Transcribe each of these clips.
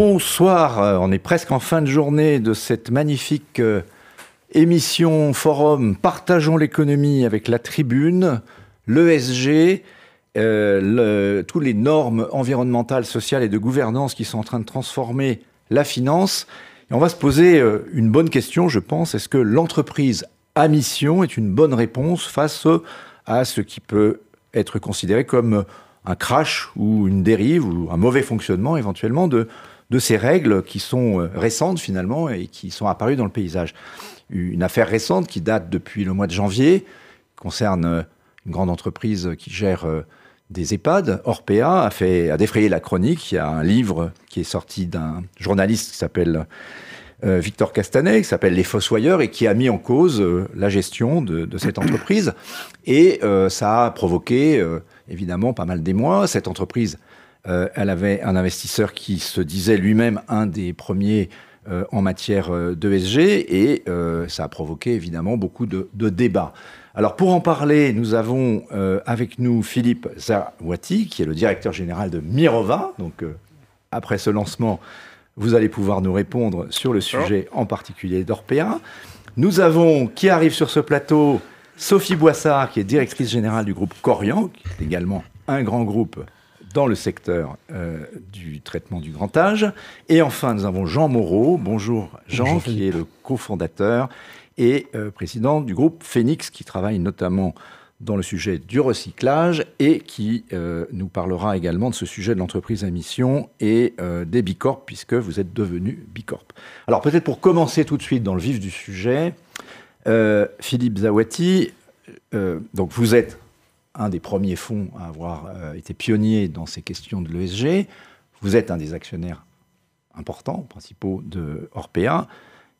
Bonsoir, euh, on est presque en fin de journée de cette magnifique euh, émission forum Partageons l'économie avec la tribune, l'ESG, euh, tous les normes environnementales, sociales et de gouvernance qui sont en train de transformer la finance. Et on va se poser une bonne question, je pense. Est-ce que l'entreprise à mission est une bonne réponse face à ce qui peut être considéré comme un crash ou une dérive ou un mauvais fonctionnement éventuellement de, de ces règles qui sont euh, récentes finalement et qui sont apparues dans le paysage. Une affaire récente qui date depuis le mois de janvier concerne euh, une grande entreprise qui gère euh, des EHPAD, Orpea, a, fait, a défrayé la chronique. Il y a un livre qui est sorti d'un journaliste qui s'appelle Victor Castanet, qui s'appelle Les Fossoyeurs, et qui a mis en cause la gestion de, cette entreprise. Et ça a provoqué évidemment pas mal d'émoi. Cette entreprise euh, elle avait un investisseur qui se disait lui-même un des premiers euh, en matière euh, d'ESG et ça a provoqué évidemment beaucoup de, débats. Alors pour en parler, nous avons avec nous Philippe Zawati, qui est le directeur général de Mirova. Donc après ce lancement, vous allez pouvoir nous répondre sur le sujet en particulier d'Orpea. Nous avons, qui arrive sur ce plateau, Sophie Boissard, qui est directrice générale du groupe Corian, qui est également un grand groupe dans le secteur euh, du traitement du grand âge. Et enfin, nous avons Jean Moreau. Bonjour Jean, qui est le cofondateur et euh, président du groupe Phoenix, qui travaille notamment dans le sujet du recyclage et qui euh, nous parlera également de ce sujet de l'entreprise à mission et des Bicorp, puisque vous êtes devenu Bicorp. Alors peut-être pour commencer tout de suite dans le vif du sujet, Philippe Zawati, donc vous êtes un des premiers fonds à avoir euh, été pionnier dans ces questions de l'ESG. Vous êtes un des actionnaires importants, principaux de.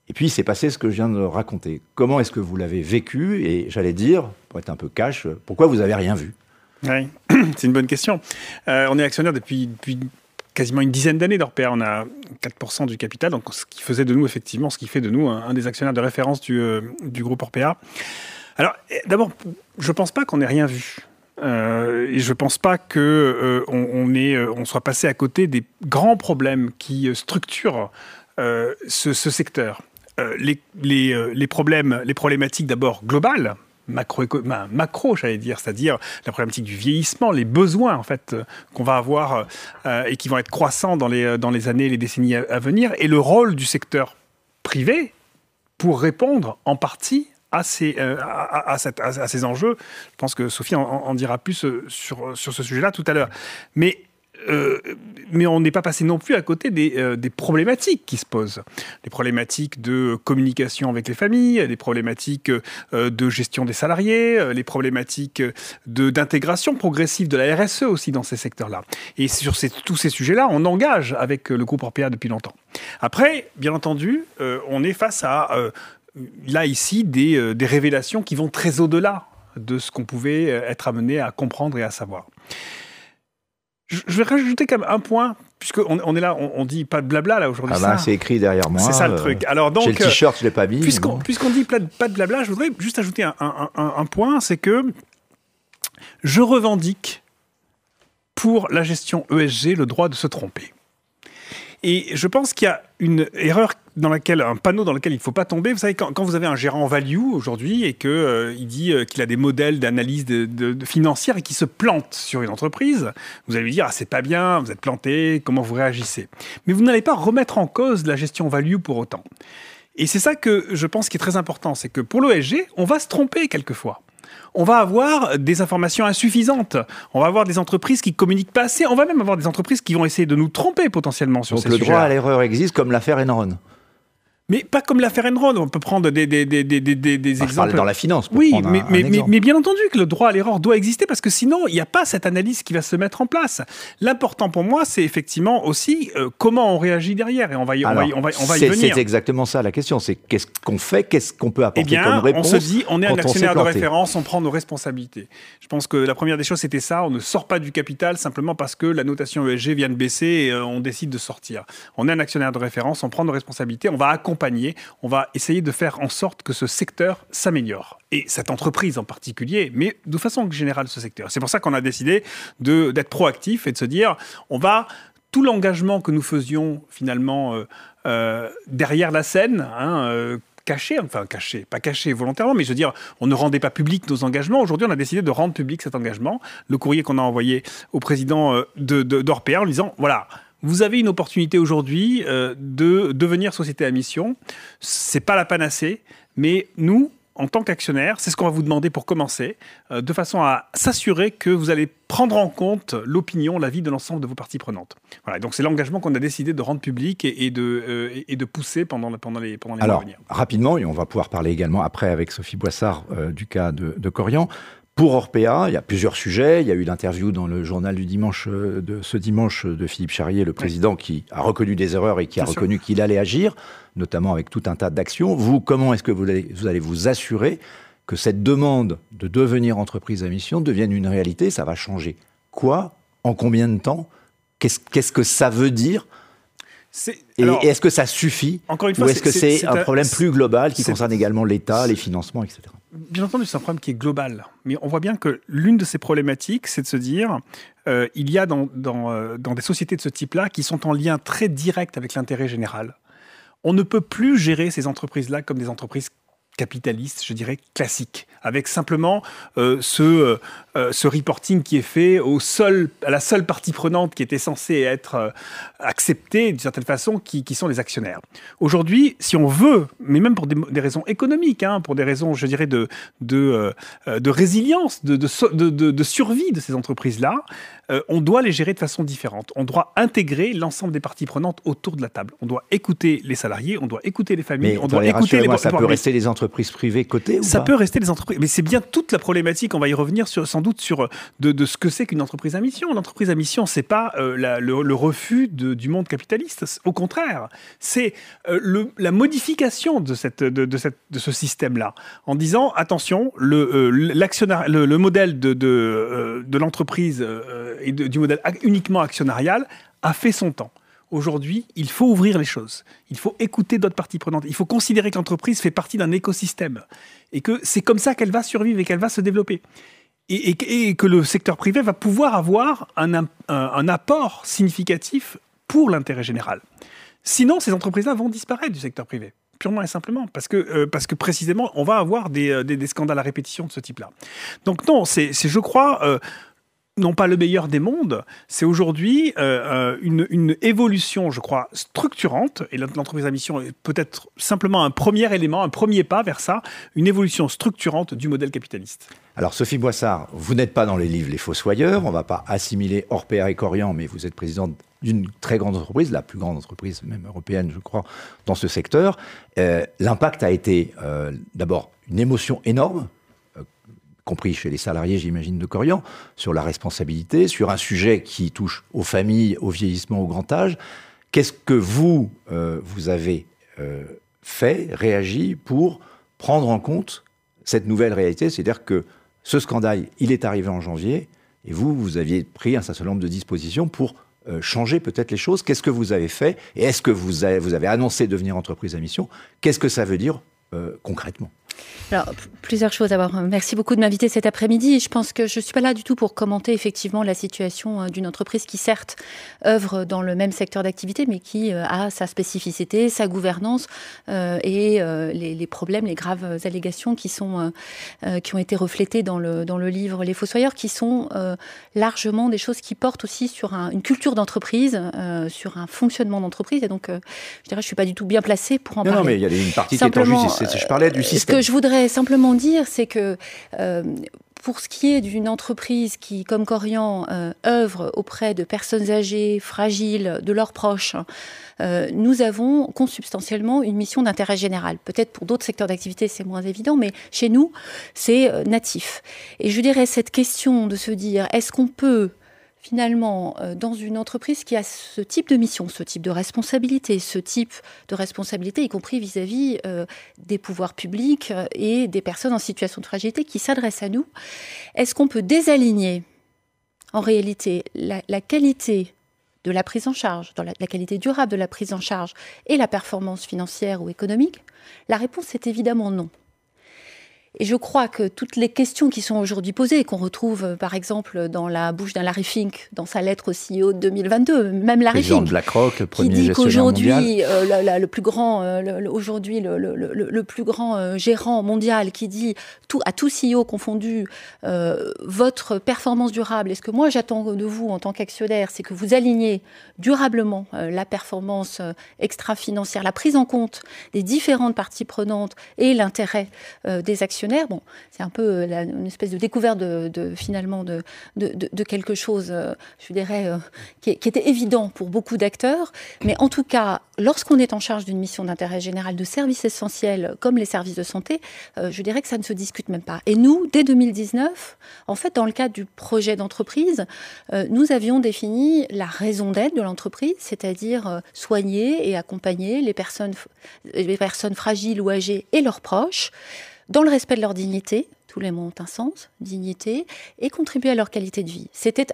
Et puis, il s'est passé ce que je viens de raconter. Comment est-ce que vous l'avez vécu? Et j'allais dire, pour être un peu cash, pourquoi vous n'avez rien vu? Oui, c'est une bonne question. Euh, on est actionnaire depuis, quasiment une dizaine d'années d'Orpea. On a 4% du capital, donc ce qui faisait de nous, effectivement, ce qui fait de nous un, des actionnaires de référence du, euh, groupe Orpea. Alors, d'abord, je ne pense pas qu'on ait rien vu. Euh, et je ne pense pas qu'on euh, euh, soit passé à côté des grands problèmes qui structurent ce, secteur. Les, problèmes, les problématiques d'abord globales, macro, macro j'allais dire, c'est-à-dire la problématique du vieillissement, les besoins en fait qu'on va avoir et qui vont être croissants dans les, dans les années, les décennies à venir, et le rôle du secteur privé pour répondre en partie à ces, euh, à, ces enjeux. Je pense que Sophie en, dira plus euh, sur, sur ce sujet-là tout à l'heure. Mais euh, mais on n'est pas passé non plus à côté des, des, problématiques qui se posent. Des problématiques de communication avec les familles, des problématiques de gestion des salariés, les problématiques d'intégration progressive de la RSE aussi dans ces secteurs-là. Et sur tous ces sujets-là, on engage avec le groupe Orpea depuis longtemps. Après, bien entendu, on est face à là, ici, euh, des, révélations qui vont très au-delà de ce qu'on pouvait euh, être amené à comprendre et à savoir. Je, vais rajouter quand même un point, puisqu'on on est là, on, dit pas de blabla là aujourd'hui. Ah bah, c'est écrit derrière moi. C'est ça le truc. Alors donc, j'ai le t-shirt, je l'ai pas mis. Puisqu'on dit pas de blabla, je voudrais juste ajouter un point, c'est que je revendique pour la gestion ESG le droit de se tromper. Et je pense qu'il y a une erreur dans laquelle, un panneau dans lequel il ne faut pas tomber. Vous savez, quand, vous avez un gérant value aujourd'hui et qu'il euh, il dit euh, qu'il a des modèles d'analyse financière et qu'il se plante sur une entreprise, vous allez lui dire ah, c'est pas bien, vous êtes planté, comment vous réagissez? Mais vous n'allez pas remettre en cause la gestion value pour autant. Et c'est ça que je pense qui est très important, c'est que pour l'OSG, on va se tromper quelquefois on va avoir des informations insuffisantes. On va avoir des entreprises qui communiquent pas assez. On va même avoir des entreprises qui vont essayer de nous tromper potentiellement sur Donc ces le droit à l'erreur existe comme l'affaire Enron. Mais pas comme l'affaire Enron, on peut prendre des, des, des, des, des exemples. dans la finance. oui, mais, mais, mais, bien entendu que le droit à l'erreur doit exister parce que sinon, il n'y a pas cette analyse qui va se mettre en place. L'important pour moi, c'est effectivement aussi euh, comment on réagit derrière et on va y, on va, on va, on va y venir. C'est exactement ça la question. C'est qu'est-ce qu'on fait, qu'est-ce qu'on peut apporter eh bien, comme réponse On se dit, on est un actionnaire de référence, on prend nos responsabilités. Je pense que la première des choses, c'était ça. On ne sort pas du capital simplement parce que la notation ESG vient de baisser et euh, on décide de sortir. On est un actionnaire de référence, on prend nos responsabilités, on va accompagner, on va essayer de faire en sorte que ce secteur s'améliore. Et cette entreprise en particulier, mais de façon générale ce secteur. C'est pour ça qu'on a décidé d'être proactif et de se dire, on va tout l'engagement que nous faisions finalement derrière la scène, hein, caché, enfin caché, pas caché volontairement, mais je veux dire, on ne rendait pas public nos engagements. Aujourd'hui, on a décidé de rendre public cet engagement. Le courrier qu'on a envoyé au président euh, de, d'Orpea en disant, voilà, vous avez une opportunité aujourd'hui euh, de devenir société à mission. C'est pas la panacée, mais nous, en tant qu'actionnaire, c'est ce qu'on va vous demander pour commencer, euh, de façon à s'assurer que vous allez prendre en compte l'opinion, l'avis de l'ensemble de vos parties prenantes. Voilà, donc c'est l'engagement qu'on a décidé de rendre public et, de, euh, et de pousser pendant, pendant les, pendant les Alors, mois à venir. Rapidement, et on va pouvoir parler également après avec Sophie Boissard euh, du cas de, de Corian. Pour Orpea, il y a plusieurs sujets. Il y a eu l'interview dans le journal du dimanche de ce dimanche de Philippe Charrier, le président, qui a reconnu des erreurs et qui a reconnu qu'il allait agir notamment avec tout un tas d'actions. Vous, comment est-ce que vous allez, vous allez vous assurer que cette demande de devenir entreprise à mission devienne une réalité? Ça va changer quoi? En combien de temps? Qu'est-ce que ça veut dire? Et est-ce que ça suffit? Encore une fois, Ou est-ce que c'est un, problème plus global qui concerne également l'État, les financements, etc. Bien entendu, c'est un problème qui est global. Mais on voit bien que l'une de ces problématiques, c'est de se dire, euh, il y a euh, dans des sociétés de ce type-là qui sont en lien très direct avec l'intérêt général on ne peut plus gérer ces entreprises-là comme des entreprises capitalistes, je dirais, classiques, avec simplement euh, ce, euh, ce reporting qui est fait au seul, à la seule partie prenante qui était censée être euh, acceptée d'une certaine façon, qui, qui, sont les actionnaires. Aujourd'hui, si on veut, mais même pour des, des raisons économiques, hein, pour des raisons, je dirais, de, de, euh, de résilience, de, de, de, survie de ces entreprises-là, on doit les gérer de façon différente. On doit intégrer l'ensemble des parties prenantes autour de la table. On doit écouter les salariés, on doit écouter les familles, on doit écouter les... Ça peut rester les entreprises privées cotées Ça peut rester les entreprises, mais c'est bien toute la problématique, on va y revenir sur, sans doute sur euh, de, ce que c'est qu'une entreprise à mission. L'entreprise à mission, c'est pas euh, le, refus du monde capitaliste. Au contraire, c'est euh, la modification de, ce système-là, en disant attention, le, le, modèle de, de, l'entreprise et du modèle uniquement actionnarial a fait son temps. Aujourd'hui, il faut ouvrir les choses. Il faut écouter d'autres parties prenantes. Il faut considérer que l'entreprise fait partie d'un écosystème et que c'est comme ça qu'elle va survivre et qu'elle va se développer et, que le secteur privé va pouvoir avoir un, apport significatif pour l'intérêt général. Sinon, ces entreprises-là vont disparaître du secteur privé purement et simplement, parce que, euh, parce que précisément, on va avoir des, euh, des, scandales à répétition de ce type-là. Donc non, c'est, je crois, euh, non pas le meilleur des mondes, c'est aujourd'hui euh, euh, une, évolution, je crois, structurante, et l'entreprise à mission est peut-être simplement un premier élément, un premier pas vers ça, une évolution structurante du modèle capitaliste. Alors Sophie Boissard, vous n'êtes pas dans les livres Les Fossoyeurs, on ne va pas assimiler Orpea et Corian, mais vous êtes présidente d'une très grande entreprise, la plus grande entreprise même européenne, je crois, dans ce secteur. Euh, l'impact a été d'abord une émotion énorme, compris chez les salariés, j'imagine, de Corian, sur la responsabilité, sur un sujet qui touche aux familles, au vieillissement, au grand âge. Qu'est-ce que vous, euh, vous avez euh, fait, réagi pour prendre en compte cette nouvelle réalité? C'est-à-dire que ce scandale, il est arrivé en janvier, et vous, vous aviez pris un certain nombre de dispositions pour euh, changer peut-être les choses. Qu'est-ce que vous avez fait? Et est-ce que vous avez, vous avez annoncé devenir entreprise à mission? Qu'est-ce que ça veut dire concrètement? Alors, plusieurs choses. D'abord, merci beaucoup de m'inviter cet après-midi. Je pense que je ne suis pas là du tout pour commenter effectivement la situation euh, d'une entreprise qui, certes, œuvre dans le même secteur d'activité, mais qui euh, a sa spécificité, sa gouvernance euh, et les, problèmes, les graves allégations qui, sont, qui ont été reflétées dans le, dans le livre Les Fossoyeurs, qui sont largement des choses qui portent aussi sur une culture d'entreprise, sur un fonctionnement d'entreprise. Et donc, je dirais, je ne suis pas du tout bien placée pour en parler. Non, mais il y a une partie qui est en justice. Je parlais du système je voudrais simplement dire, c'est que euh, pour ce qui est d'une entreprise qui, comme Corian, euh, œuvre auprès de personnes âgées, fragiles, de leurs proches, euh, nous avons consubstantiellement une mission d'intérêt général. Peut-être pour d'autres secteurs d'activité, c'est moins évident, mais chez nous, c'est natif. Et je dirais cette question de se dire, est-ce qu'on peut finalement, euh, dans une entreprise qui a ce type de mission, ce type de responsabilité, ce type de responsabilité, y compris vis-à-vis euh, des pouvoirs publics euh, et des personnes en situation de fragilité qui s'adressent à nous, est-ce qu'on peut désaligner en réalité la, qualité de la prise en charge, la, qualité durable de la prise en charge et la performance financière ou économique? La réponse est évidemment non. Et je crois que toutes les questions qui sont aujourd'hui posées, qu'on retrouve euh, par exemple dans la bouche d'un Larry Fink, dans sa lettre au CEO de 2022, même Larry Fink, BlackRock, le premier qui dit qu'aujourd'hui, euh, le plus grand, euh, aujourd'hui le, le, le, plus grand gérant mondial, qui dit tout, à tout CEO confondu, votre performance durable, et ce que moi j'attends de vous en tant qu'actionnaire, c'est que vous aligniez durablement la performance extra-financière, la prise en compte des différentes parties prenantes et l'intérêt des actionnaires. Bon, c'est un peu une espèce de découverte de, finalement de, quelque chose, je dirais, qui, qui était évident pour beaucoup d'acteurs. Mais en tout cas, lorsqu'on est en charge d'une mission d'intérêt général de services essentiels comme les services de santé, je dirais que ça ne se discute même pas. Et nous, dès 2019, en fait, dans le cadre du projet d'entreprise, nous avions défini la raison d'être de l'entreprise, c'est-à-dire soigner et accompagner les personnes, les personnes fragiles ou âgées et leurs proches dans le respect de leur dignité, tous les mots ont un sens, dignité, et contribuer à leur qualité de vie. C'était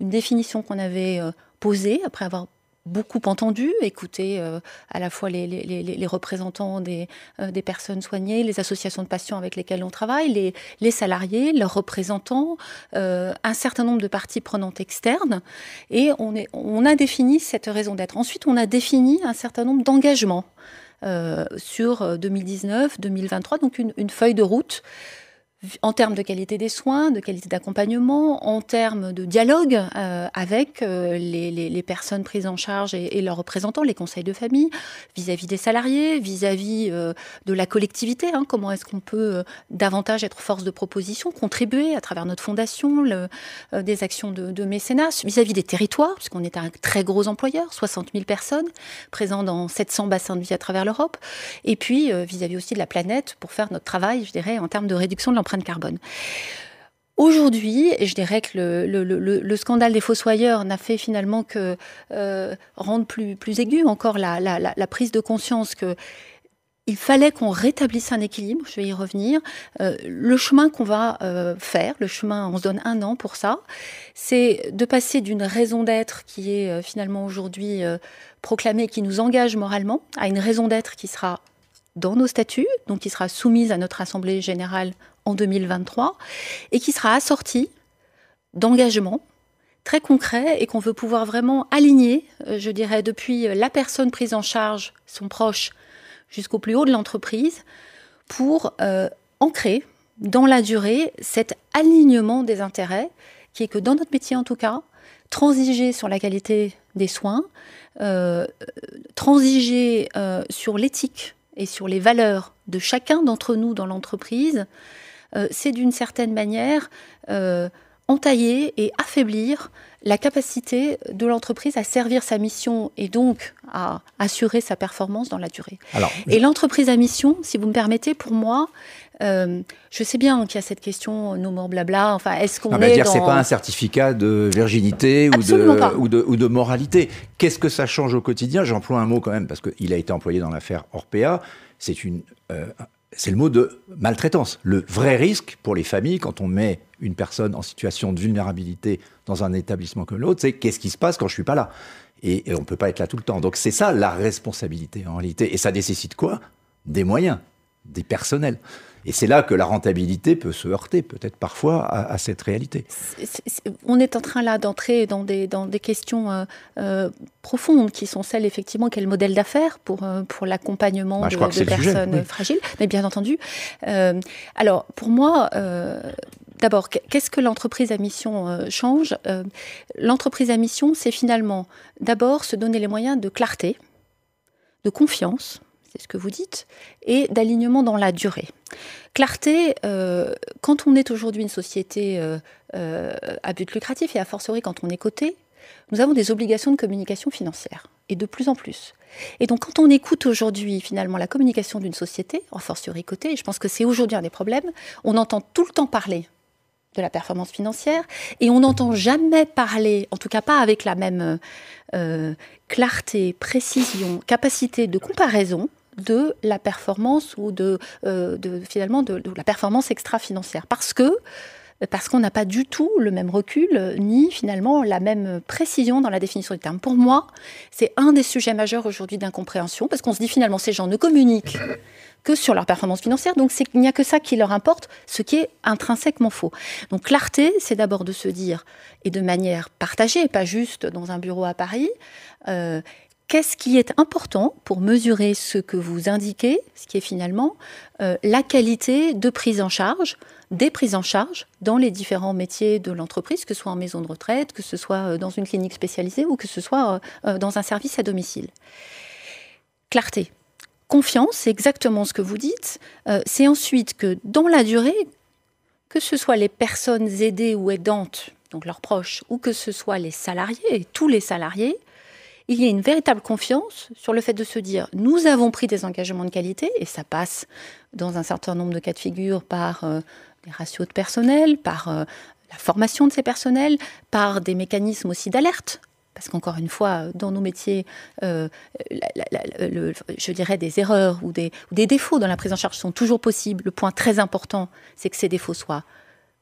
une définition qu'on avait euh, posée après avoir beaucoup entendu, écouté euh, à la fois les, représentants euh, des, personnes soignées, les associations de patients avec lesquelles on travaille, les, salariés, leurs représentants, un certain nombre de parties prenantes externes, et on, on a défini cette raison d'être. Ensuite, on a défini un certain nombre d'engagements. Euh, sur 2019-2023, euh, donc une, une, feuille de route en termes de qualité des soins, de qualité d'accompagnement, en termes de dialogue euh, avec euh, les, les, les, personnes prises en charge et, et, leurs représentants, les conseils de famille, vis-à-vis des salariés, vis-à-vis euh, de la collectivité. Hein, comment est-ce qu'on peut davantage être force de proposition, contribuer à travers notre fondation, le, des actions de, de mécénat, vis-à-vis des territoires, puisqu'on est un très gros employeur, 60 000 personnes présents dans 700 bassins de vie à travers l'Europe, et puis vis-à-vis aussi de la planète pour faire notre travail, je dirais, en termes de réduction de l'empreinte carbone. Aujourd'hui, je dirais que le, scandale des fossoyeurs n'a fait finalement que euh, rendre plus, plus aiguë encore la, prise de conscience que il fallait qu'on rétablisse un équilibre, je vais y revenir. Euh, le chemin qu'on va euh, faire, le chemin, on se donne un an pour ça, c'est de passer d'une raison d'être qui est finalement aujourd'hui proclamée, qui nous engage moralement, à une raison d'être qui sera dans nos statuts, donc qui sera soumise à notre Assemblée générale en 2023, et qui sera assortie d'engagements très concrets et qu'on veut pouvoir vraiment aligner, euh, je dirais, depuis la personne prise en charge, son proche, jusqu'au plus haut de l'entreprise, pour euh, ancrer dans la durée cet alignement des intérêts, qui est que dans notre métier en tout cas, transiger sur la qualité des soins, euh, transiger sur l'éthique et sur les valeurs de chacun d'entre nous dans l'entreprise, euh, c'est d'une certaine manière euh, entailler et affaiblir la capacité de l'entreprise à servir sa mission et donc à assurer sa performance dans la durée. et l'entreprise à mission, si vous me permettez, pour moi, euh, je sais bien qu'il y a cette question, nos morts blabla. Enfin, est-ce qu'on est dire c'est pas un certificat de virginité ou de, ou de, ou de moralité. Qu'est-ce que ça change au quotidien? J'emploie un mot quand même parce qu'il a été employé dans l'affaire Orpea. C'est une c'est le mot de maltraitance. Le vrai risque pour les familles, quand on met une personne en situation de vulnérabilité dans un établissement comme l'autre, c'est qu'est-ce qui se passe quand je suis pas là? Et, on ne peut pas être là tout le temps. Donc c'est ça la responsabilité en réalité. Et ça nécessite quoi? Des moyens, des personnels. Et c'est là que la rentabilité peut se heurter, peut-être parfois, à, cette réalité. on est en train là d'entrer dans des, dans des questions euh, euh, profondes qui sont celles, effectivement, quel modèle d'affaires pour, euh, pour l'accompagnement bah, de, personnes fragiles, mais bien entendu. alors, pour moi, D'abord, qu'est-ce que l'entreprise à mission change? L'entreprise à mission, c'est finalement d'abord se donner les moyens de clarté, de confiance, c'est ce que vous dites, et d'alignement dans la durée. Clarté, euh, quand on est aujourd'hui une société euh, euh, à but lucratif et a fortiori quand on est coté, nous avons des obligations de communication financière, et de plus en plus. Et donc quand on écoute aujourd'hui finalement la communication d'une société, en fortiori cotée, et je pense que c'est aujourd'hui un des problèmes, on entend tout le temps parler de la performance financière et on n'entend jamais parler, en tout cas pas avec la même clarté, précision, capacité de comparaison de la performance ou de, euh, finalement de, la performance extra-financière. Parce que parce qu'on n'a pas du tout le même recul, ni finalement la même précision dans la définition des termes. Pour moi, c'est un des sujets majeurs aujourd'hui d'incompréhension, parce qu'on se dit finalement ces gens ne communiquent que sur leur performance financière, donc il n'y a que ça qui leur importe, ce qui est intrinsèquement faux. Donc clarté, c'est d'abord de se dire, et de manière partagée, pas juste dans un bureau à Paris, euh, Qu'est-ce qui est important pour mesurer ce que vous indiquez, ce qui est finalement euh, la qualité de prise en charge, des prises en charge dans les différents métiers de l'entreprise, que ce soit en maison de retraite, que ce soit euh, dans une clinique spécialisée ou que ce soit euh, dans un service à domicile? Clarté. Confiance, c'est exactement ce que vous dites. c'est ensuite que dans la durée, que ce soit les personnes aidées ou aidantes, donc leurs proches, ou que ce soit les salariés, tous les salariés, il y a une véritable confiance sur le fait de se dire nous avons pris des engagements de qualité et ça passe dans un certain nombre de cas de figure par euh, des ratios de personnel, par euh, la formation de ces personnels, par des mécanismes aussi d'alerte. Parce qu'encore une fois, dans nos métiers, euh, je dirais des erreurs ou des défauts dans la prise en charge sont toujours possibles. Le point très important, c'est que ces défauts soient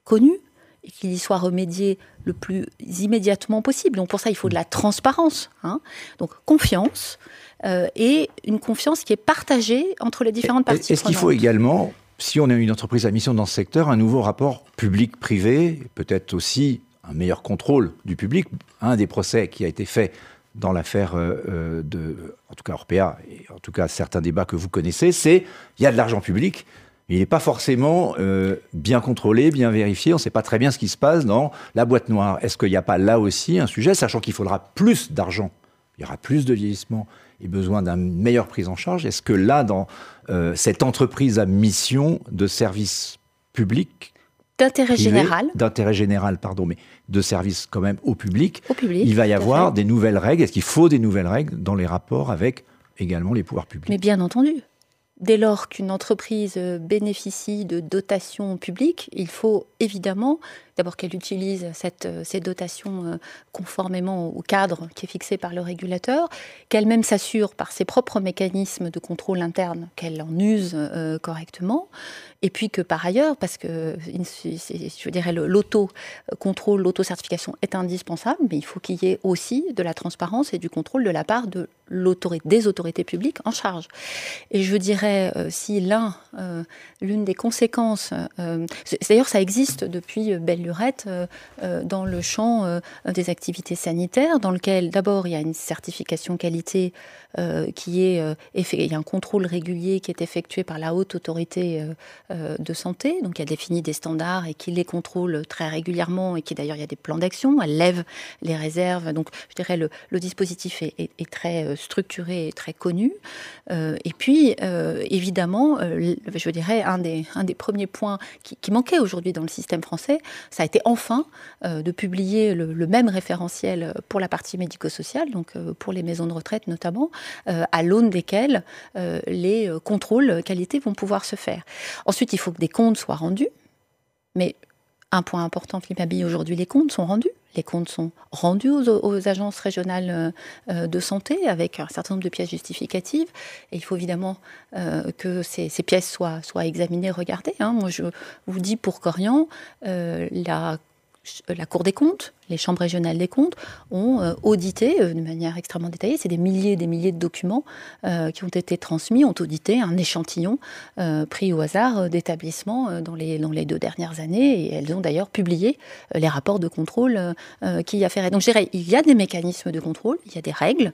connus, et qu'il y soit remédié le plus immédiatement possible. Donc pour ça, il faut de la transparence. Hein. Donc confiance euh, et une confiance qui est partagée entre les différentes parties. Est-ce qu'il faut également, si on a une entreprise à mission dans ce secteur, un nouveau rapport public-privé, peut-être aussi un meilleur contrôle du public Un des procès qui a été fait dans l'affaire euh, euh, de, en tout cas Orpea, et en tout cas certains débats que vous connaissez, c'est il y a de l'argent public, il n'est pas forcément euh, bien contrôlé, bien vérifié. On ne sait pas très bien ce qui se passe dans la boîte noire. Est-ce qu'il n'y a pas là aussi un sujet, sachant qu'il faudra plus d'argent, il y aura plus de vieillissement et besoin d'une meilleure prise en charge Est-ce que là, dans euh, cette entreprise à mission de service public, d'intérêt général, d'intérêt général, pardon, mais de service quand même au public, au public il va y avoir des nouvelles règles. Est-ce qu'il faut des nouvelles règles dans les rapports avec également les pouvoirs publics? Mais bien entendu dès lors qu'une entreprise bénéficie de dotations publiques, il faut évidemment d'abord qu'elle utilise cette, ces dotations euh, conformément au cadre qui est fixé par le régulateur, qu'elle-même s'assure par ses propres mécanismes de contrôle interne qu'elle en use euh, correctement, et puis que par ailleurs, parce que je dirais l'auto-contrôle, l'auto-certification est indispensable, mais il faut qu'il y ait aussi de la transparence et du contrôle de la part de des autorités publiques en charge. Et je dirais, euh, si l'un, l'une des conséquences, d'ailleurs ça existe depuis belle euh, euh, dans le champ euh, des activités sanitaires, dans lequel d'abord il y a une certification qualité qui est il y a un contrôle régulier qui est effectué par la haute autorité de santé, donc elle définit des standards et qui les contrôle très régulièrement et qui d'ailleurs il y a des plans d'action, elle lève les réserves, donc je dirais le, le dispositif est, très structuré et très connu. et puis évidemment, je dirais un des, premiers points qui, manquait aujourd'hui dans le système français, ça a été enfin euh, de publier le, même référentiel pour la partie médico-sociale, donc euh, pour les maisons de retraite notamment, euh, à l'aune desquels les contrôles qualité vont pouvoir se faire. Ensuite, il faut que des comptes soient rendus, mais un point important, Philippe Abille, aujourd'hui, les comptes sont rendus. Les comptes sont rendus aux, agences régionales de santé avec un certain nombre de pièces justificatives. Et il faut évidemment que ces, pièces soient, examinées, regardées. Hein. Moi, je vous dis pour Corian, la Cour des comptes, les chambres régionales des comptes ont euh, audité euh, de manière extrêmement détaillée, c'est des milliers et des milliers de documents euh, qui ont été transmis, ont audité un échantillon pris au hasard d'établissements dans les, dans les deux dernières années, et elles ont d'ailleurs publié les rapports de contrôle qui y afféraient. Donc je dirais, il y a des mécanismes de contrôle, il y a des règles,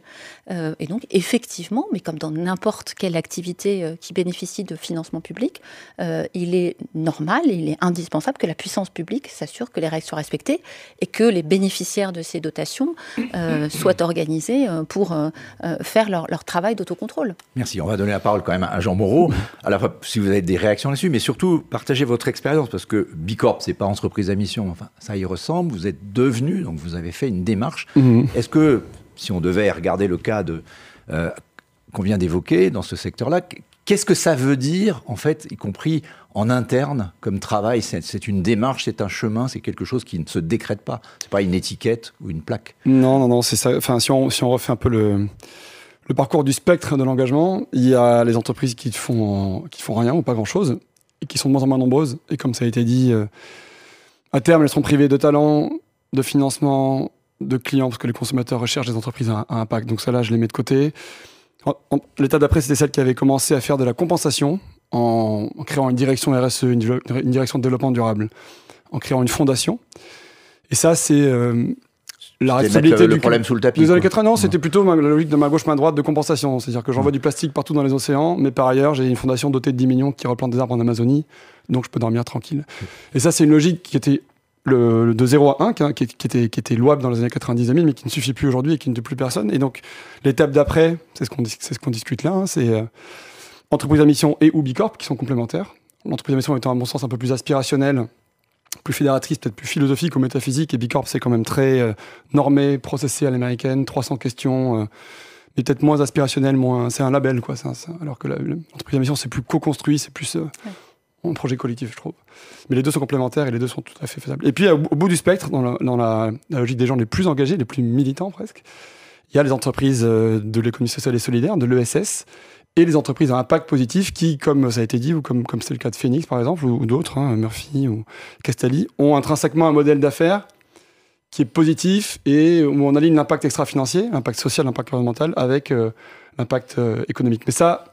et donc effectivement, mais comme dans n'importe quelle activité qui bénéficie de financement public, il est normal, il est indispensable que la puissance publique s'assure que les règles soient respectées et que les bénéficiaires de ces dotations euh, soient organisés euh, pour euh, faire leur, travail d'autocontrôle. Merci. On va donner la parole quand même à Jean Moreau. À la fois, si vous avez des réactions là-dessus, mais surtout partager votre expérience parce que Bicorp, c'est pas entreprise à mission. Enfin, ça y ressemble. Vous êtes devenu, donc vous avez fait une démarche. Mhm. Est-ce que, si on devait regarder le cas de qu'on vient d'évoquer dans ce secteur-là, Qu'est-ce que ça veut dire, en fait, y compris en interne, comme travail C'est une démarche, c'est un chemin, c'est quelque chose qui ne se décrète pas. C'est pas une étiquette ou une plaque. Non, non, non, c'est ça. Enfin, si on, on refait un peu le, parcours du spectre de l'engagement, il y a les entreprises qui font, qui font rien ou pas grand-chose, et qui sont de moins en moins nombreuses. Et comme ça a été dit, euh, À terme, elles seront privées de talents, de financement, de clients, parce que les consommateurs recherchent des entreprises à, impact. Donc ça, là, je les mets de côté. L'étape d'après, c'était celle qui avait commencé à faire de la compensation en, créant une direction RSE, une, direction de développement durable, en créant une fondation. Et ça, c'est euh, la responsabilité du problème sous le tapis. Les années 80, non, c'était plutôt la logique de ma gauche, main droite de compensation. C'est-à-dire que j'envoie du plastique partout dans les océans, mais par ailleurs, j'ai une fondation dotée de 10 millions qui replante des arbres en Amazonie, donc je peux dormir tranquille. Et ça, c'est une logique qui était le, de 0 à 1, qui, était, qui était louable dans les années 90-2000, mais qui ne suffit plus aujourd'hui et qui ne tue plus personne. Et donc, l'étape d'après, c'est ce qu'on ce qu'on discute là, hein, c'est euh, entreprise à mission et ou Bicorp qui sont complémentaires. L'entreprise à mission étant, à mon sens, un peu plus aspirationnelle, plus fédératrice, peut-être plus philosophique ou métaphysique. Et Bicorp, c'est quand même très euh, normé, processé à l'américaine, 300 questions, euh, mais peut-être moins aspirationnel, moins. C'est un label, quoi. alors que l'entreprise à mission, c'est plus co-construit, c'est plus un projet collectif, je trouve. Mais les deux sont complémentaires et les deux sont tout à fait faisables. Et puis, au, bout du spectre, dans, la, logique des gens les plus engagés, les plus militants presque, il y a les entreprises euh, de l'économie sociale et solidaire, de l'ESS, et les entreprises à impact positif qui, comme ça a été dit, ou comme c'est le cas de Phoenix par exemple, ou, d'autres, hein, Murphy ou Castelli, ont intrinsèquement un modèle d'affaires qui est positif et où on aligne l'impact extra-financier, l'impact social, l'impact environnemental avec euh, l'impact euh, économique. Mais ça,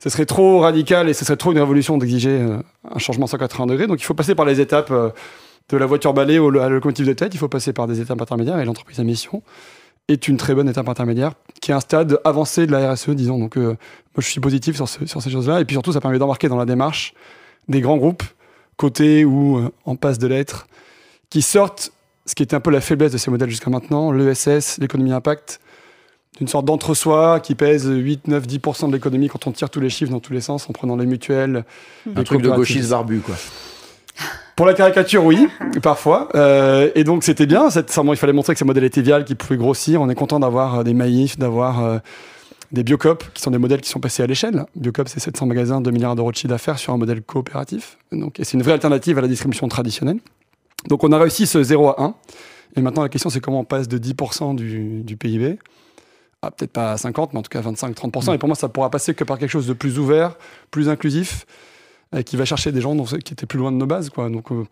ce serait trop radical et ce serait trop une révolution d'exiger euh, un changement 180 degrés. Donc il faut passer par les étapes de la voiture balai au, à locomotive de tête. Il faut passer par des étapes intermédiaires et l'entreprise à mission est une très bonne étape intermédiaire qui est un stade avancé de la RSE, disons. Donc euh, moi je suis positif sur, sur ces choses-là. Et puis surtout, ça permet d'embarquer dans la démarche des grands groupes, côté ou en passe de l'être, qui sortent ce qui était un peu la faiblesse de ces modèles jusqu'à maintenant, l'ESS, l'économie impact, d'une sorte d'entre-soi qui pèse 8, 9, 10% de l'économie quand on tire tous les chiffres dans tous les sens en prenant les mutuelles. Un truc de gauchiste barbu, quoi. Pour la caricature, oui, parfois. Euh, et donc, c'était bien. il fallait montrer que ces modèles étaient viables, qu'ils pouvaient grossir. On est content d'avoir euh, des maïfs, d'avoir euh, des Biocop, qui sont des modèles qui sont passés à l'échelle. Biocop, c'est 700 magasins, 2 milliards d'euros de chiffre d'affaires sur un modèle coopératif. Donc, et c'est une vraie alternative à la distribution traditionnelle. Donc, on a réussi ce 0 à 1. Et maintenant, la question, c'est comment on passe de 10% du, du PIB ah, peut-être pas à 50, mais en tout cas 25-30%. Et pour moi, ça pourra passer que par quelque chose de plus ouvert, plus inclusif, qui va chercher des gens qui étaient plus loin de nos bases. Quoi. Donc, euh,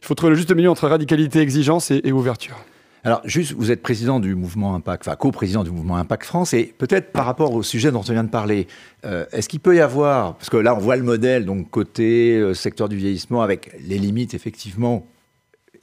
il faut trouver le juste milieu entre radicalité, exigence et, ouverture. Alors, juste, vous êtes président du mouvement Impact, enfin co-président du mouvement Impact France, et peut-être par rapport au sujet dont on vient de parler, euh, est-ce qu'il peut y avoir, parce que là on voit le modèle, donc côté euh, secteur du vieillissement, avec les limites effectivement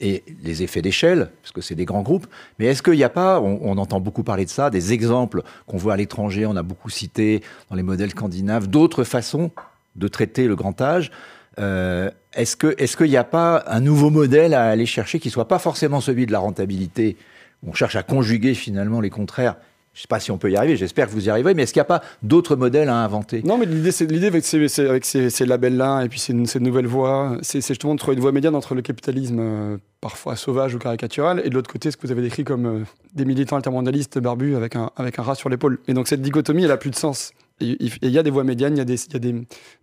et les effets d'échelle, parce que c'est des grands groupes. Mais est-ce qu'il n'y a pas, on, entend beaucoup parler de ça, des exemples qu'on voit à l'étranger, on a beaucoup cité dans les modèles scandinaves, d'autres façons de traiter le grand âge euh, Est-ce qu'il est qu'il n'y a pas un nouveau modèle à aller chercher qui soit pas forcément celui de la rentabilité? On cherche à conjuguer finalement les contraires je ne sais pas si on peut y arriver, j'espère que vous y arriverez, mais est-ce qu'il n'y a pas d'autres modèles à inventer? Non, mais l'idée, avec ces, avec ces, labels-là et puis ces, nouvelles voies, c'est justement de trouver une voie médiane entre le capitalisme euh, parfois sauvage ou caricatural et de l'autre côté ce que vous avez décrit comme euh, des militants altermondialistes barbus avec un, avec un rat sur l'épaule. Et donc cette dichotomie, elle n'a plus de sens. Il y a des voies médianes, il y a, des, y a des,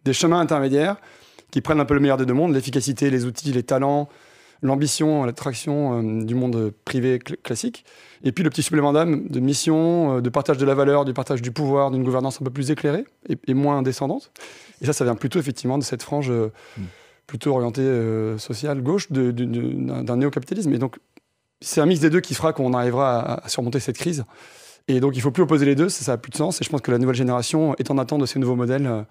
des chemins intermédiaires qui prennent un peu le meilleur des deux mondes, l'efficacité, les outils, les talents, l'ambition, l'attraction euh, du monde privé classique, et puis le petit supplément d'âme de mission, euh, de partage de la valeur, du partage du pouvoir, d'une gouvernance un peu plus éclairée et, moins descendante. Et ça, ça vient plutôt effectivement de cette frange euh, mm. plutôt orientée sociale, gauche, d'un néo-capitalisme. Et donc, c'est un mix des deux qui fera qu'on arrivera à, surmonter cette crise. Et donc, il ne faut plus opposer les deux, ça n'a plus de sens. Et je pense que la nouvelle génération est en attente de ces nouveaux modèles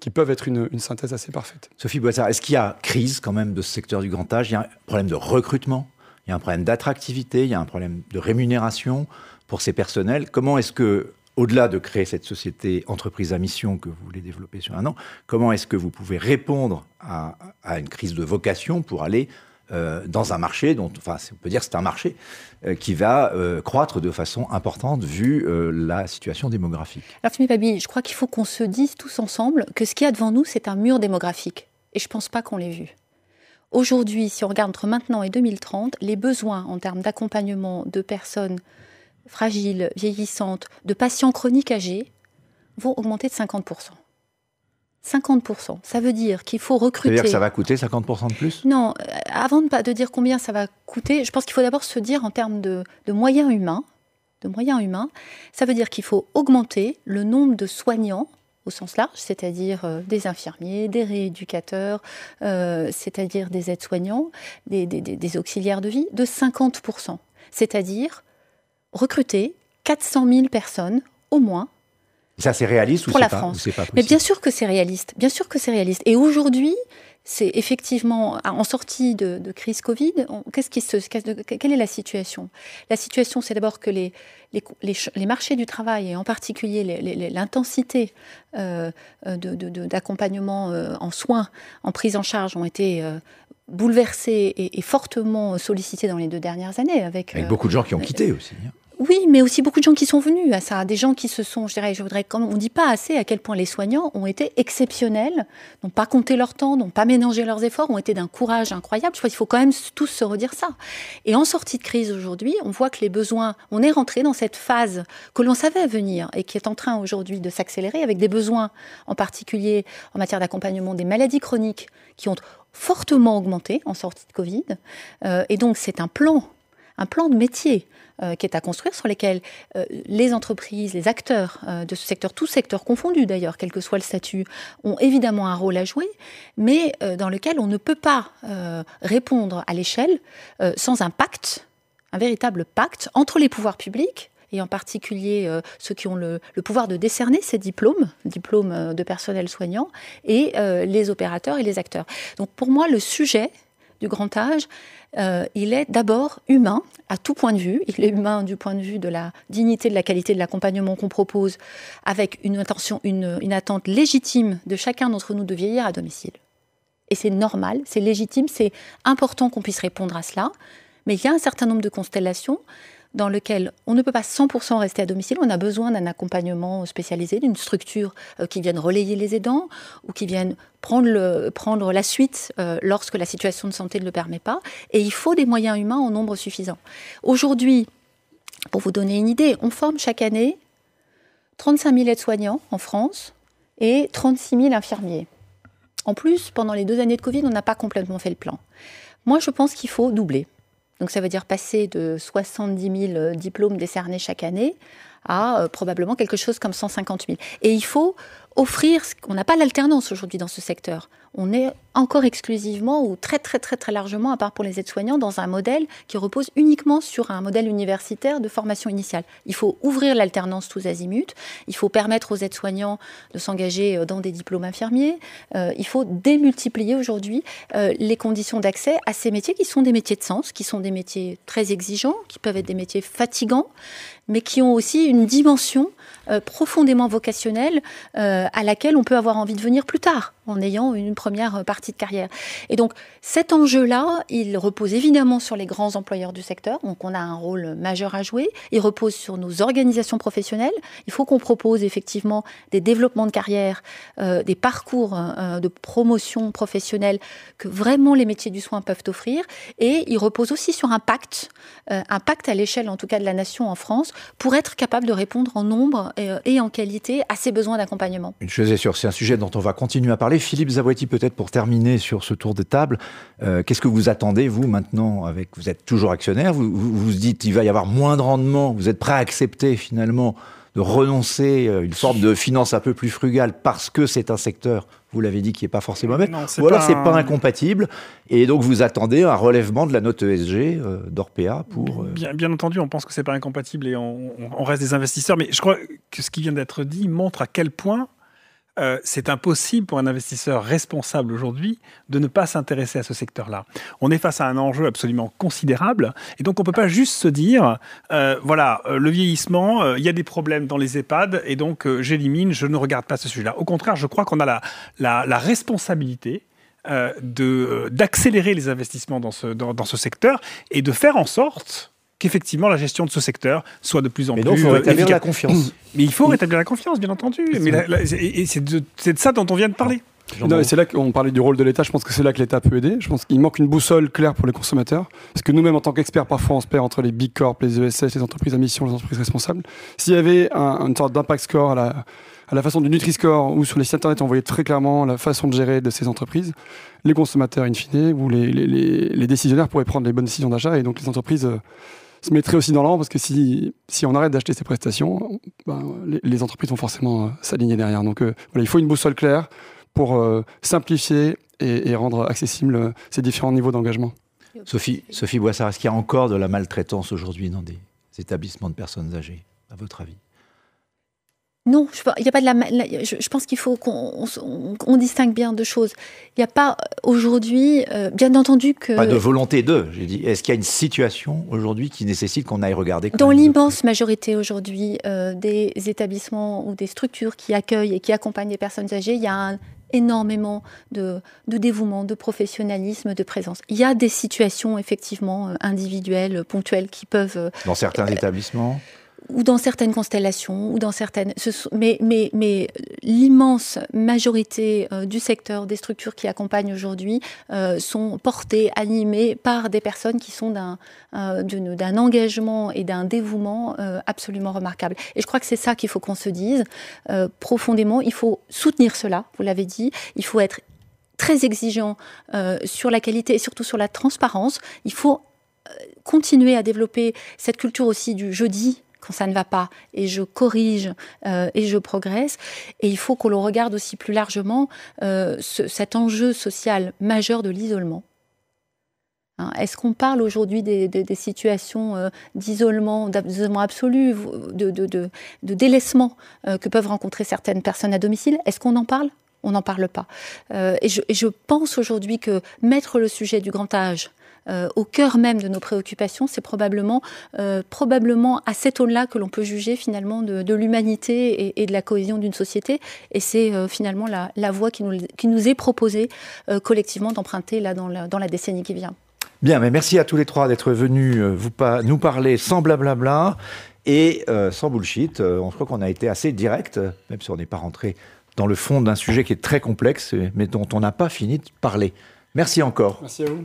qui peuvent être une, synthèse assez parfaite. Sophie Boissard, est-ce qu'il y a crise quand même de ce secteur du grand âge? Il y a un problème de recrutement, il y a un problème d'attractivité, il y a un problème de rémunération pour ces personnels? Comment est-ce que, au-delà de créer cette société entreprise à mission que vous voulez développer sur un an, comment est-ce que vous pouvez répondre à une crise de vocation pour aller euh, dans un marché dont, enfin, on peut dire que c'est un marché euh, qui va euh, croître de façon importante vu la situation démographique. Alors, Babi, je crois qu'il faut qu'on se dise tous ensemble que ce qu'il y a devant nous, c'est un mur démographique. Et je ne pense pas qu'on l'ait vu. Aujourd'hui, si on regarde entre maintenant et 2030, les besoins en termes d'accompagnement de personnes fragiles, vieillissantes, de patients chroniques âgés vont augmenter de 50%. 50%. Ça veut dire qu'il faut recruter. Ça veut dire que ça va coûter 50% de plus? Non, euh, avant de, de dire combien ça va coûter, je pense qu'il faut d'abord se dire en termes de, moyens humains. De moyens humains, ça veut dire qu'il faut augmenter le nombre de soignants au sens large, c'est-à-dire euh, des infirmiers, des rééducateurs, euh, c'est-à-dire des aides-soignants, des, des, auxiliaires de vie, de 50%. C'est-à-dire recruter 400 000 personnes au moins ça, c'est réaliste ou pour la France. Pas, Mais bien sûr que c'est réaliste. Bien sûr que c'est réaliste. Et aujourd'hui, c'est effectivement en sortie de, crise Covid. Qu'est-ce qui se, quelle est la situation? La situation, c'est d'abord que les, les, marchés du travail et en particulier l'intensité euh, d'accompagnement euh, en soins, en prise en charge, ont été euh, bouleversés et, fortement sollicités dans les deux dernières années. Avec, avec beaucoup de gens qui ont quitté aussi. Oui, mais aussi beaucoup de gens qui sont venus à ça, des gens qui se sont, je dirais, je voudrais, on ne dit pas assez à quel point les soignants ont été exceptionnels, n'ont pas compté leur temps, n'ont pas ménagé leurs efforts, ont été d'un courage incroyable. Je crois qu'il faut quand même tous se redire ça. Et en sortie de crise aujourd'hui, on voit que les besoins, on est rentré dans cette phase que l'on savait venir et qui est en train aujourd'hui de s'accélérer avec des besoins, en particulier en matière d'accompagnement des maladies chroniques qui ont fortement augmenté en sortie de Covid. Euh, et donc c'est un plan, un plan de métier euh, qui est à construire, sur lesquels euh, les entreprises, les acteurs euh, de ce secteur, tous secteurs confondus d'ailleurs, quel que soit le statut, ont évidemment un rôle à jouer, mais dans lequel on ne peut pas répondre à l'échelle sans un pacte, un véritable pacte entre les pouvoirs publics et en particulier ceux qui ont le, le, pouvoir de décerner ces diplômes, diplômes de personnel soignant, et les opérateurs et les acteurs. Donc pour moi, le sujet du grand âge, euh, il est d'abord humain à tout point de vue. Il est humain du point de vue de la dignité, de la qualité de l'accompagnement qu'on propose, avec une intention, une, une attente légitime de chacun d'entre nous de vieillir à domicile. Et c'est normal, c'est légitime, c'est important qu'on puisse répondre à cela. Mais il y a un certain nombre de constellations dans lequel on ne peut pas 100% rester à domicile, on a besoin d'un accompagnement spécialisé, d'une structure euh, qui vienne relayer les aidants ou qui vienne prendre, la suite euh, lorsque la situation de santé ne le permet pas. Et il faut des moyens humains en nombre suffisant. Aujourd'hui, pour vous donner une idée, on forme chaque année 35 000 aides-soignants en France et 36 000 infirmiers. En plus, pendant les deux années de Covid, on n'a pas complètement fait le plan. Moi, je pense qu'il faut doubler. Donc ça veut dire passer de 70 000 euh, diplômes décernés chaque année à euh, probablement quelque chose comme 150 000. Et il faut offrir, on n'a pas l'alternance aujourd'hui dans ce secteur. On est encore exclusivement ou très très très très largement, à part pour les aides-soignants, dans un modèle qui repose uniquement sur un modèle universitaire de formation initiale. Il faut ouvrir l'alternance tous azimuts, il faut permettre aux aides-soignants de s'engager euh, dans des diplômes infirmiers, euh, il faut démultiplier aujourd'hui euh, les conditions d'accès à ces métiers qui sont des métiers de sens, qui sont des métiers très exigeants, qui peuvent être des métiers fatigants, mais qui ont aussi une dimension profondément vocationnelle à laquelle on peut avoir envie de venir plus tard en ayant une première partie de carrière. Et donc cet enjeu-là, il repose évidemment sur les grands employeurs du secteur, donc on a un rôle majeur à jouer. Il repose sur nos organisations professionnelles. Il faut qu'on propose effectivement des développements de carrière, euh, des parcours euh, de promotion professionnelle que vraiment les métiers du soin peuvent offrir. Et il repose aussi sur un pacte, euh, un pacte à l'échelle en tout cas de la nation en France, pour être capable de répondre en nombre et, en qualité à ces besoins d'accompagnement. Une chose est sûre, c'est un sujet dont on va continuer à parler. Philippe Zavoiti, peut-être pour terminer sur ce tour de table, euh, qu'est-ce que vous attendez, vous, maintenant avec, Vous êtes toujours actionnaire, vous, vous, dites qu'il va y avoir moins de rendement, vous êtes prêt à accepter finalement de renoncer à une forme de finance un peu plus frugale parce que c'est un secteur, vous l'avez dit, qui n'est pas forcément mauvais, ou alors c'est pas incompatible, et donc vous attendez un relèvement de la note ESG euh, d'Orpea pour... Euh, bien, bien, entendu, on pense que c'est pas incompatible et on, on, reste des investisseurs, mais je crois que ce qui vient d'être dit montre à quel point euh, c'est impossible pour un investisseur responsable aujourd'hui de ne pas s'intéresser à ce secteur-là. On est face à un enjeu absolument considérable et donc on ne peut pas juste se dire, euh, voilà, euh, le vieillissement, il y a des problèmes dans les EHPAD et donc j'élimine, je ne regarde pas ce sujet-là. Au contraire, je crois qu'on a la, la, responsabilité d'accélérer les investissements dans ce, dans ce secteur et de faire en sorte qu'effectivement la gestion de ce secteur soit de plus en mais plus. Mais il faut rétablir la confiance. Mais il faut rétablir la confiance, bien entendu. Mais et c'est de, ça dont on vient de parler. c'est là qu'on parlait du rôle de l'État. Je pense que c'est là que l'État peut aider. Je pense qu'il manque une boussole claire pour les consommateurs. Parce que nous-mêmes, en tant qu'experts, parfois, on se perd entre les big corps, les ESS, les entreprises à mission, les entreprises responsables. S'il y avait un, une sorte d'impact score à la, à la façon du Nutri-Score ou sur les sites internet, on voyait très clairement la façon de gérer de ces entreprises, les consommateurs, in fine, ou les, les, les décisionnaires pourraient prendre les bonnes décisions d'achat et donc les entreprises. Euh, se mettrait aussi dans l'ordre parce que si, si on arrête d'acheter ces prestations, ben, les, entreprises vont forcément euh, s'aligner derrière. Donc voilà, il faut une boussole claire pour simplifier et, rendre accessibles ces différents niveaux d'engagement. Sophie, Sophie Boissard, est-ce qu'il y a encore de la maltraitance aujourd'hui dans des établissements de personnes âgées, à votre avis? Non, il y a pas de la. Je, pense qu'il faut qu'on distingue bien deux choses. Il n'y a pas aujourd'hui, euh, bien entendu que. Pas de volonté d'eux. J'ai dit, est-ce qu'il y a une situation aujourd'hui qui nécessite qu'on aille regarder Dans l'immense majorité aujourd'hui euh, des établissements ou des structures qui accueillent et qui accompagnent les personnes âgées, il y a un énormément de, dévouement, de professionnalisme, de présence. Il y a des situations effectivement euh, individuelles, ponctuelles qui peuvent... Dans certains établissements ou dans certaines constellations, ou dans certaines. Mais, mais, mais l'immense majorité euh, du secteur, des structures qui accompagnent aujourd'hui, euh, sont portées, animées par des personnes qui sont d'un euh, engagement et d'un dévouement absolument remarquable. Et je crois que c'est ça qu'il faut qu'on se dise profondément. Il faut soutenir cela, vous l'avez dit. Il faut être très exigeant sur la qualité et surtout sur la transparence. Il faut continuer à développer cette culture aussi du jeudi quand ça ne va pas et je corrige euh, et je progresse. Et il faut qu'on le regarde aussi plus largement euh, cet enjeu social majeur de l'isolement. Hein, est-ce qu'on parle aujourd'hui des, situations euh, d'isolement, d'isolement absolu, de, délaissement que peuvent rencontrer certaines personnes à domicile? Est-ce qu'on en parle? On n'en parle pas. et, je, pense aujourd'hui que mettre le sujet du grand âge euh, au cœur même de nos préoccupations, c'est probablement, euh, probablement à cet aune-là que l'on peut juger finalement de, l'humanité et, de la cohésion d'une société. Et c'est euh, finalement la, voie qui nous, qui nous est proposée collectivement d'emprunter là dans la, dans la décennie qui vient. Bien, mais merci à tous les trois d'être venus vous nous parler sans blablabla et sans bullshit. on croit qu'on a été assez direct, même si on n'est pas rentré dans le fond d'un sujet qui est très complexe, mais dont on n'a pas fini de parler. Merci encore. Merci à vous.